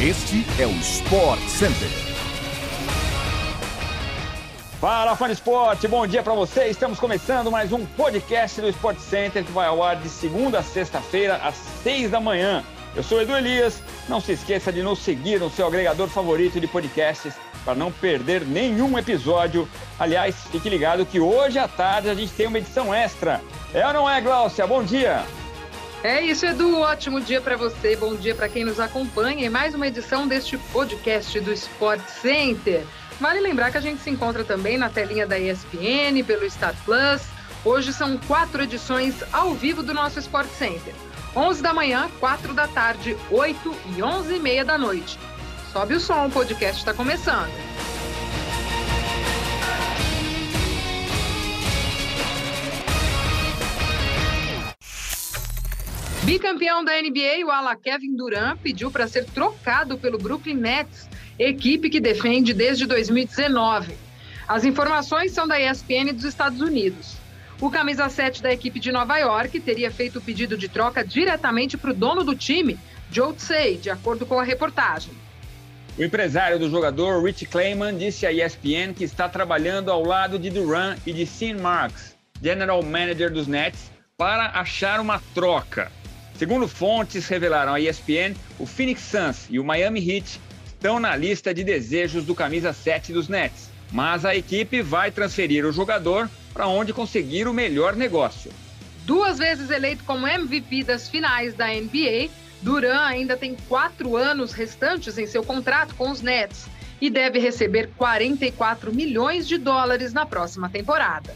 Este é o Sport Center. Fala, fã de esporte, bom dia para você. Estamos começando mais um podcast do Sport Center que vai ao ar de segunda a sexta-feira, às seis da manhã. Eu sou Edu Elias. Não se esqueça de nos seguir no seu agregador favorito de podcasts para não perder nenhum episódio. Aliás, fique ligado que hoje à tarde a gente tem uma edição extra. É ou não é, Gláucia? Bom dia! É isso, Edu. Ótimo dia para você. Bom dia para quem nos acompanha em mais uma edição deste podcast do Sport Center. Vale lembrar que a gente se encontra também na telinha da ESPN, pelo Star Plus. Hoje são quatro edições ao vivo do nosso Sport Center. 11 da manhã, 4 da tarde, 8 e 11 e meia da noite. Sobe o som, o podcast está começando. Bicampeão da NBA, o ala Kevin Durant pediu para ser trocado pelo Brooklyn Nets, equipe que defende desde 2019. As informações são da ESPN dos Estados Unidos. O camisa 7 da equipe de Nova York teria feito o pedido de troca diretamente para o dono do time, Joe Tsay, de acordo com a reportagem. O empresário do jogador, Rich Clayman, disse à ESPN que está trabalhando ao lado de Durant e de Sean Marks, general manager dos Nets, para achar uma troca. Segundo fontes revelaram à ESPN, o Phoenix Suns e o Miami Heat estão na lista de desejos do camisa 7 dos Nets, mas a equipe vai transferir o jogador para onde conseguir o melhor negócio. Duas vezes eleito como MVP das finais da NBA, Duran ainda tem quatro anos restantes em seu contrato com os Nets e deve receber 44 milhões de dólares na próxima temporada.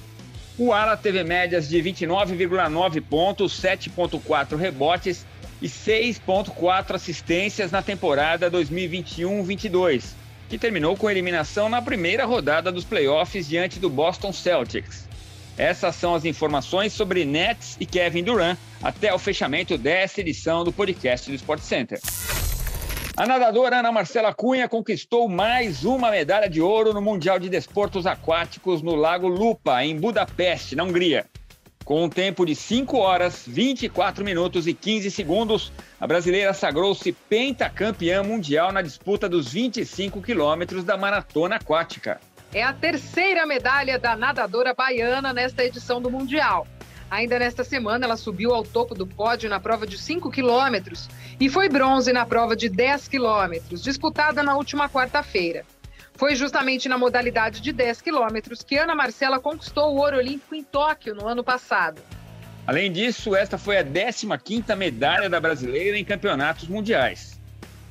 O Ala teve médias de 29,9 pontos, 7,4 rebotes e 6,4 assistências na temporada 2021-22, que terminou com eliminação na primeira rodada dos playoffs diante do Boston Celtics. Essas são as informações sobre Nets e Kevin Durant até o fechamento desta edição do podcast do Sport Center. A nadadora Ana Marcela Cunha conquistou mais uma medalha de ouro no Mundial de Desportos Aquáticos no Lago Lupa, em Budapeste, na Hungria. Com um tempo de 5 horas, 24 minutos e 15 segundos, a brasileira sagrou-se pentacampeã mundial na disputa dos 25 quilômetros da maratona aquática. É a terceira medalha da nadadora baiana nesta edição do Mundial. Ainda nesta semana, ela subiu ao topo do pódio na prova de 5 quilômetros e foi bronze na prova de 10 quilômetros, disputada na última quarta-feira. Foi justamente na modalidade de 10 quilômetros que Ana Marcela conquistou o ouro olímpico em Tóquio no ano passado. Além disso, esta foi a 15ª medalha da brasileira em campeonatos mundiais.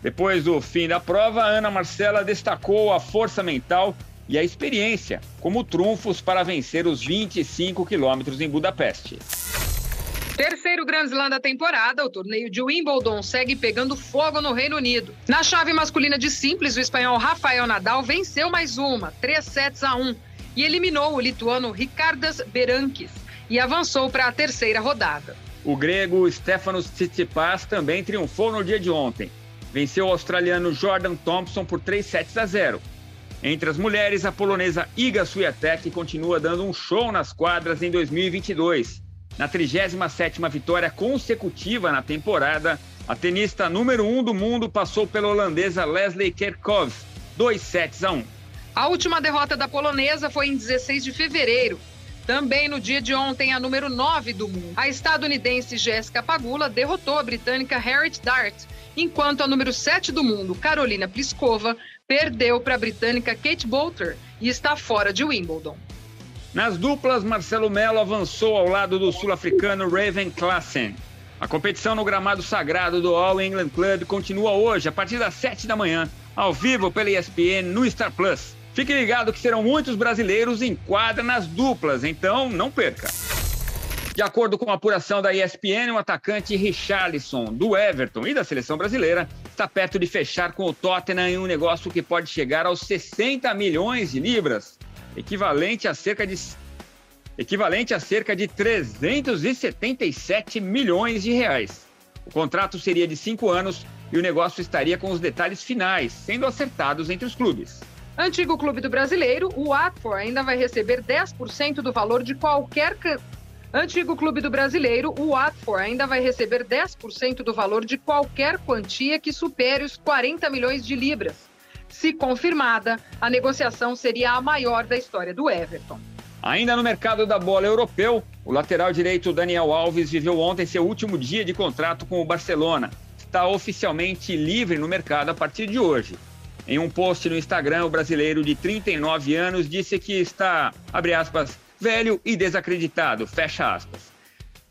Depois do fim da prova, Ana Marcela destacou a força mental e a experiência como trunfos para vencer os 25 quilômetros em Budapeste. Terceiro Grand Slam da temporada, o torneio de Wimbledon segue pegando fogo no Reino Unido. Na chave masculina de simples, o espanhol Rafael Nadal venceu mais uma, 3 sets a 1, e eliminou o lituano Ricardas Berankis e avançou para a terceira rodada. O grego Stefanos Tsitsipas também triunfou no dia de ontem. Venceu o australiano Jordan Thompson por 3 sets a 0 entre as mulheres, a polonesa Iga Swiatek continua dando um show nas quadras em 2022. Na 37ª vitória consecutiva na temporada, a tenista número 1 um do mundo passou pela holandesa Leslie Kerkov, 2 sets a 1. A última derrota da polonesa foi em 16 de fevereiro. Também no dia de ontem, a número 9 do mundo, a estadunidense Jéssica Pagula derrotou a britânica Harriet Dart, enquanto a número 7 do mundo, Carolina Pliskova, perdeu para a britânica Kate Boulter e está fora de Wimbledon. Nas duplas, Marcelo Melo avançou ao lado do sul-africano Raven Klassen. A competição no gramado sagrado do All England Club continua hoje, a partir das 7 da manhã, ao vivo pela ESPN no Star Plus. Fique ligado que serão muitos brasileiros em quadra nas duplas, então não perca. De acordo com a apuração da ESPN, o atacante Richarlison, do Everton e da seleção brasileira, está perto de fechar com o Tottenham em um negócio que pode chegar aos 60 milhões de libras, equivalente a cerca de equivalente a cerca de 377 milhões de reais. O contrato seria de cinco anos e o negócio estaria com os detalhes finais, sendo acertados entre os clubes. Antigo clube do brasileiro, o Watford ainda vai receber 10% do valor de qualquer Antigo clube do brasileiro, o Watford ainda vai receber 10% do valor de qualquer quantia que supere os 40 milhões de libras. Se confirmada, a negociação seria a maior da história do Everton. Ainda no mercado da bola europeu, o lateral direito Daniel Alves viveu ontem seu último dia de contrato com o Barcelona. Está oficialmente livre no mercado a partir de hoje. Em um post no Instagram, o brasileiro de 39 anos disse que está, abre aspas, velho e desacreditado, fecha aspas.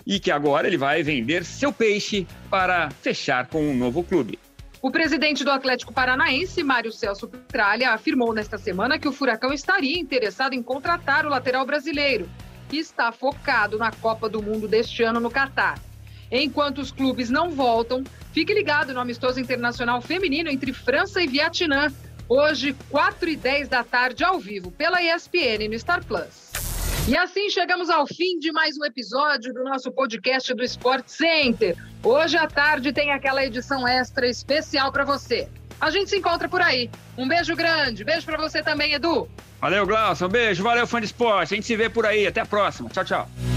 E que agora ele vai vender seu peixe para fechar com um novo clube. O presidente do Atlético Paranaense, Mário Celso Petralha, afirmou nesta semana que o Furacão estaria interessado em contratar o lateral brasileiro e está focado na Copa do Mundo deste ano no Catar. Enquanto os clubes não voltam, fique ligado no amistoso internacional feminino entre França e Vietnã, hoje, 4 e 10 da tarde, ao vivo, pela ESPN no Star Plus. E assim chegamos ao fim de mais um episódio do nosso podcast do Sport Center. Hoje à tarde tem aquela edição extra especial para você. A gente se encontra por aí. Um beijo grande. Beijo para você também, Edu. Valeu, Glaucio. Um beijo. Valeu, fã de esporte. A gente se vê por aí. Até a próxima. Tchau, tchau.